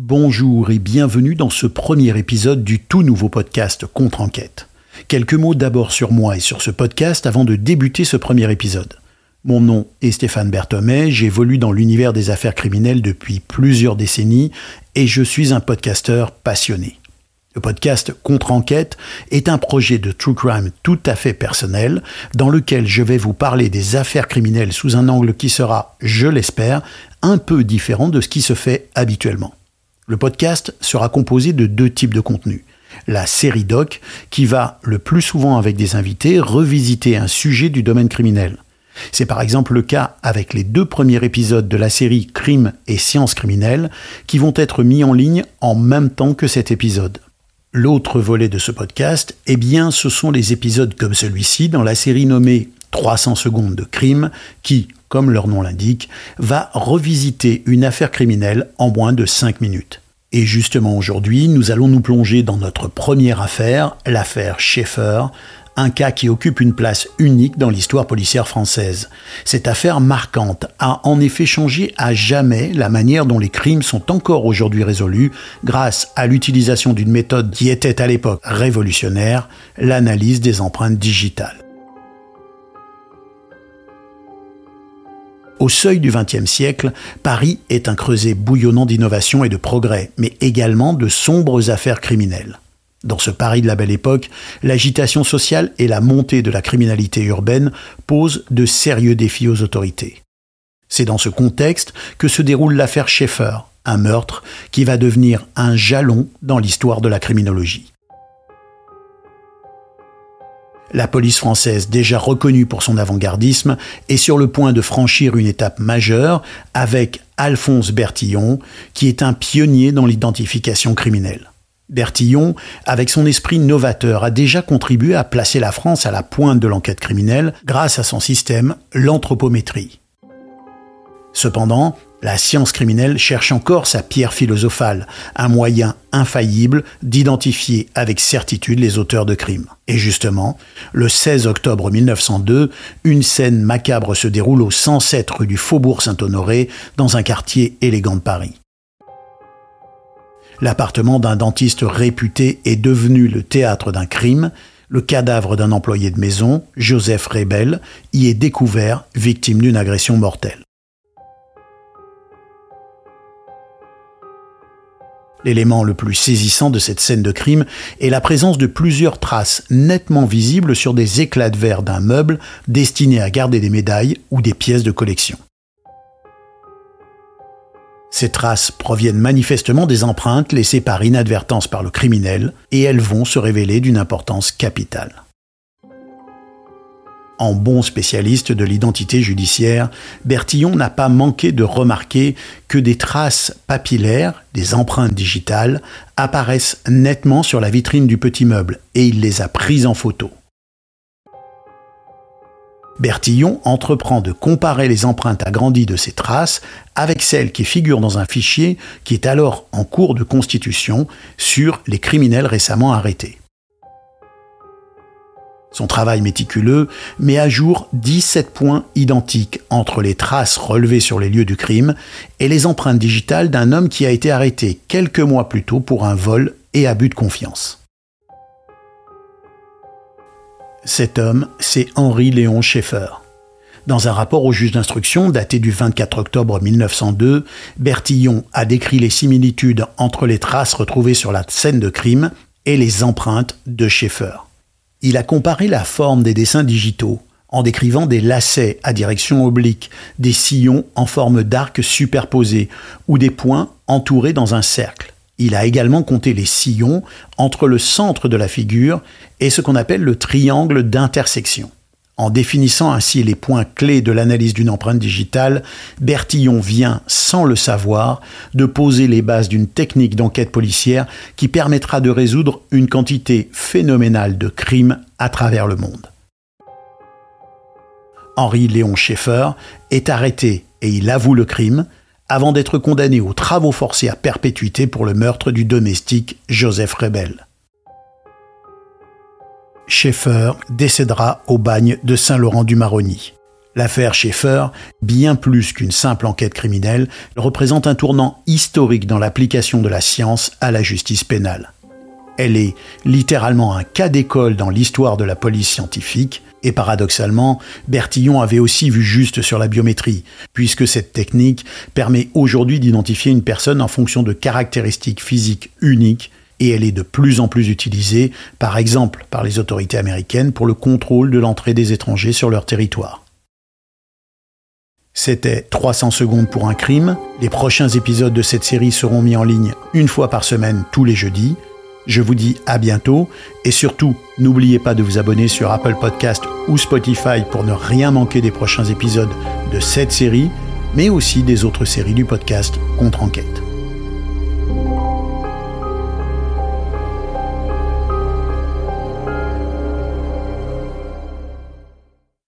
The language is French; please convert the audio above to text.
Bonjour et bienvenue dans ce premier épisode du tout nouveau podcast Contre-enquête. Quelques mots d'abord sur moi et sur ce podcast avant de débuter ce premier épisode. Mon nom est Stéphane Berthomé, j'évolue dans l'univers des affaires criminelles depuis plusieurs décennies et je suis un podcasteur passionné. Le podcast Contre-enquête est un projet de true crime tout à fait personnel dans lequel je vais vous parler des affaires criminelles sous un angle qui sera, je l'espère, un peu différent de ce qui se fait habituellement. Le podcast sera composé de deux types de contenus. La série doc, qui va, le plus souvent avec des invités, revisiter un sujet du domaine criminel. C'est par exemple le cas avec les deux premiers épisodes de la série Crime et sciences criminelles qui vont être mis en ligne en même temps que cet épisode. L'autre volet de ce podcast, eh bien, ce sont les épisodes comme celui-ci dans la série nommée 300 secondes de crime qui, comme leur nom l'indique, va revisiter une affaire criminelle en moins de 5 minutes. Et justement aujourd'hui, nous allons nous plonger dans notre première affaire, l'affaire Schaeffer, un cas qui occupe une place unique dans l'histoire policière française. Cette affaire marquante a en effet changé à jamais la manière dont les crimes sont encore aujourd'hui résolus grâce à l'utilisation d'une méthode qui était à l'époque révolutionnaire, l'analyse des empreintes digitales. Au seuil du XXe siècle, Paris est un creuset bouillonnant d'innovation et de progrès, mais également de sombres affaires criminelles. Dans ce Paris de la belle époque, l'agitation sociale et la montée de la criminalité urbaine posent de sérieux défis aux autorités. C'est dans ce contexte que se déroule l'affaire Schaeffer, un meurtre qui va devenir un jalon dans l'histoire de la criminologie. La police française, déjà reconnue pour son avant-gardisme, est sur le point de franchir une étape majeure avec Alphonse Bertillon, qui est un pionnier dans l'identification criminelle. Bertillon, avec son esprit novateur, a déjà contribué à placer la France à la pointe de l'enquête criminelle grâce à son système, l'anthropométrie. Cependant, la science criminelle cherche encore sa pierre philosophale, un moyen infaillible d'identifier avec certitude les auteurs de crimes. Et justement, le 16 octobre 1902, une scène macabre se déroule au 107 rue du Faubourg Saint-Honoré, dans un quartier élégant de Paris. L'appartement d'un dentiste réputé est devenu le théâtre d'un crime. Le cadavre d'un employé de maison, Joseph Rebel, y est découvert victime d'une agression mortelle. L'élément le plus saisissant de cette scène de crime est la présence de plusieurs traces nettement visibles sur des éclats de verre d'un meuble destiné à garder des médailles ou des pièces de collection. Ces traces proviennent manifestement des empreintes laissées par inadvertance par le criminel et elles vont se révéler d'une importance capitale. En bon spécialiste de l'identité judiciaire, Bertillon n'a pas manqué de remarquer que des traces papillaires, des empreintes digitales, apparaissent nettement sur la vitrine du petit meuble et il les a prises en photo. Bertillon entreprend de comparer les empreintes agrandies de ces traces avec celles qui figurent dans un fichier qui est alors en cours de constitution sur les criminels récemment arrêtés. Son travail méticuleux met à jour 17 points identiques entre les traces relevées sur les lieux du crime et les empreintes digitales d'un homme qui a été arrêté quelques mois plus tôt pour un vol et abus de confiance. Cet homme, c'est Henri Léon Schaeffer. Dans un rapport au juge d'instruction daté du 24 octobre 1902, Bertillon a décrit les similitudes entre les traces retrouvées sur la scène de crime et les empreintes de Schaeffer. Il a comparé la forme des dessins digitaux en décrivant des lacets à direction oblique, des sillons en forme d'arc superposés ou des points entourés dans un cercle. Il a également compté les sillons entre le centre de la figure et ce qu'on appelle le triangle d'intersection. En définissant ainsi les points clés de l'analyse d'une empreinte digitale, Bertillon vient, sans le savoir, de poser les bases d'une technique d'enquête policière qui permettra de résoudre une quantité phénoménale de crimes à travers le monde. Henri Léon Schaeffer est arrêté et il avoue le crime avant d'être condamné aux travaux forcés à perpétuité pour le meurtre du domestique Joseph Rebel. Schaeffer décédera au bagne de Saint-Laurent-du-Maroni. L'affaire Schaeffer, bien plus qu'une simple enquête criminelle, représente un tournant historique dans l'application de la science à la justice pénale. Elle est littéralement un cas d'école dans l'histoire de la police scientifique, et paradoxalement, Bertillon avait aussi vu juste sur la biométrie, puisque cette technique permet aujourd'hui d'identifier une personne en fonction de caractéristiques physiques uniques, et elle est de plus en plus utilisée, par exemple par les autorités américaines, pour le contrôle de l'entrée des étrangers sur leur territoire. C'était 300 secondes pour un crime. Les prochains épisodes de cette série seront mis en ligne une fois par semaine tous les jeudis. Je vous dis à bientôt et surtout n'oubliez pas de vous abonner sur Apple Podcast ou Spotify pour ne rien manquer des prochains épisodes de cette série, mais aussi des autres séries du podcast Contre-enquête.